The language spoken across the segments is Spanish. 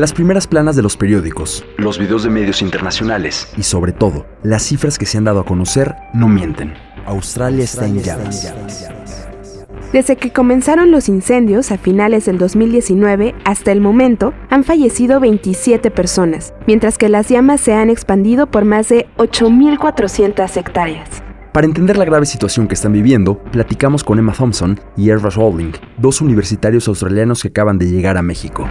las primeras planas de los periódicos, los videos de medios internacionales y sobre todo, las cifras que se han dado a conocer no mienten. Australia está en llamas. Desde que comenzaron los incendios a finales del 2019 hasta el momento, han fallecido 27 personas, mientras que las llamas se han expandido por más de 8.400 hectáreas. Para entender la grave situación que están viviendo, platicamos con Emma Thompson y Erva Rowling, dos universitarios australianos que acaban de llegar a México.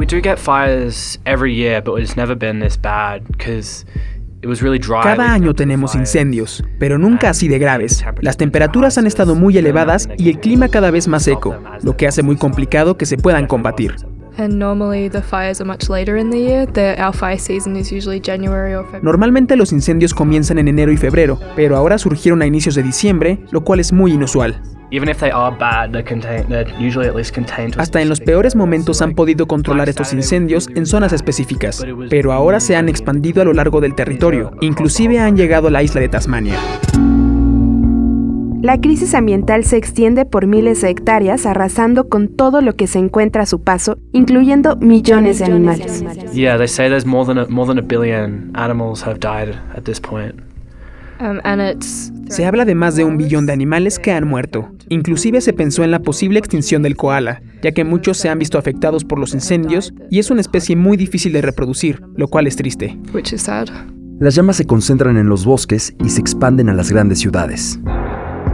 We do get fires every year, but it's never been this bad because cada año tenemos incendios, pero nunca así de graves. Las temperaturas han estado muy elevadas y el clima cada vez más seco, lo que hace muy complicado que se puedan combatir. Normalmente los incendios comienzan en enero y febrero, pero ahora surgieron a inicios de diciembre, lo cual es muy inusual. Hasta en los peores momentos han podido controlar estos incendios en zonas específicas, pero ahora se han expandido a lo largo del territorio, inclusive han llegado a la isla de Tasmania. La crisis ambiental se extiende por miles de hectáreas, arrasando con todo lo que se encuentra a su paso, incluyendo millones de animales. Se habla de más de un billón de animales que han muerto. Inclusive se pensó en la posible extinción del koala, ya que muchos se han visto afectados por los incendios y es una especie muy difícil de reproducir, lo cual es triste. Las llamas se concentran en los bosques y se expanden a las grandes ciudades.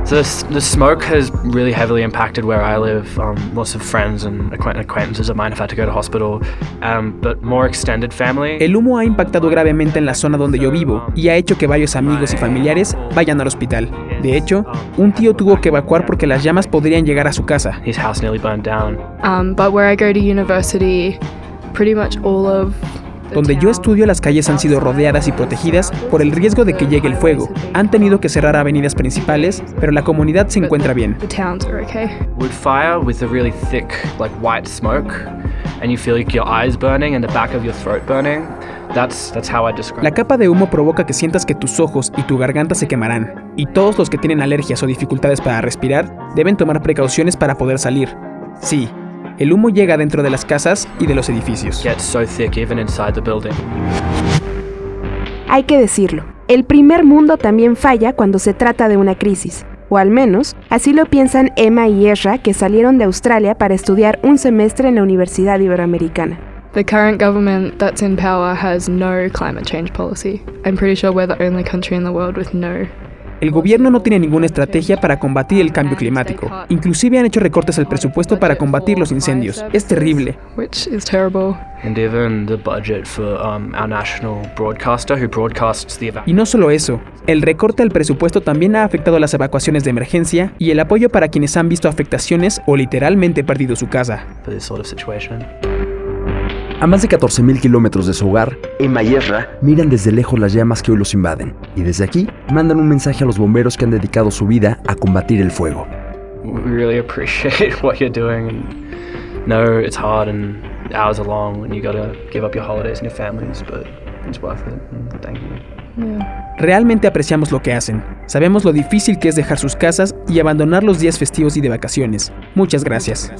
So the smoke has really heavily impacted where I live. Um, lots of friends and acquaintances of mine have had to go to hospital, um, but more extended family. El humo ha impactado gravemente en la zona donde yo vivo y ha hecho que varios amigos y familiares vayan al hospital. De hecho, un tío tuvo que evacuar porque las llamas podrían llegar a su casa. His house nearly burned down. Um, but where I go to university, pretty much all of donde yo estudio las calles han sido rodeadas y protegidas por el riesgo de que llegue el fuego. Han tenido que cerrar avenidas principales, pero la comunidad se encuentra bien. La capa de humo provoca que sientas que tus ojos y tu garganta se quemarán, y todos los que tienen alergias o dificultades para respirar deben tomar precauciones para poder salir. Sí, el humo llega dentro de las casas y de los edificios. Hay que decirlo, el primer mundo también falla cuando se trata de una crisis. O al menos, así lo piensan Emma y Ezra, que salieron de Australia para estudiar un semestre en la Universidad Iberoamericana. The current government that's in power has no climate change policy. I'm pretty sure we're the only country in the world with no el gobierno no tiene ninguna estrategia para combatir el cambio climático. Inclusive han hecho recortes al presupuesto para combatir los incendios. Es terrible. Y no solo eso, el recorte al presupuesto también ha afectado las evacuaciones de emergencia y el apoyo para quienes han visto afectaciones o literalmente perdido su casa. A más de 14.000 kilómetros de su hogar, Emma y Ezra miran desde lejos las llamas que hoy los invaden y desde aquí mandan un mensaje a los bomberos que han dedicado su vida a combatir el fuego. We really appreciate what you're doing and know it's hard and hours are long and you gotta give up your holidays and your families, but it's worth it. Thank you. Realmente apreciamos lo que hacen. Sabemos lo difícil que es dejar sus casas y abandonar los días festivos y de vacaciones. Muchas gracias.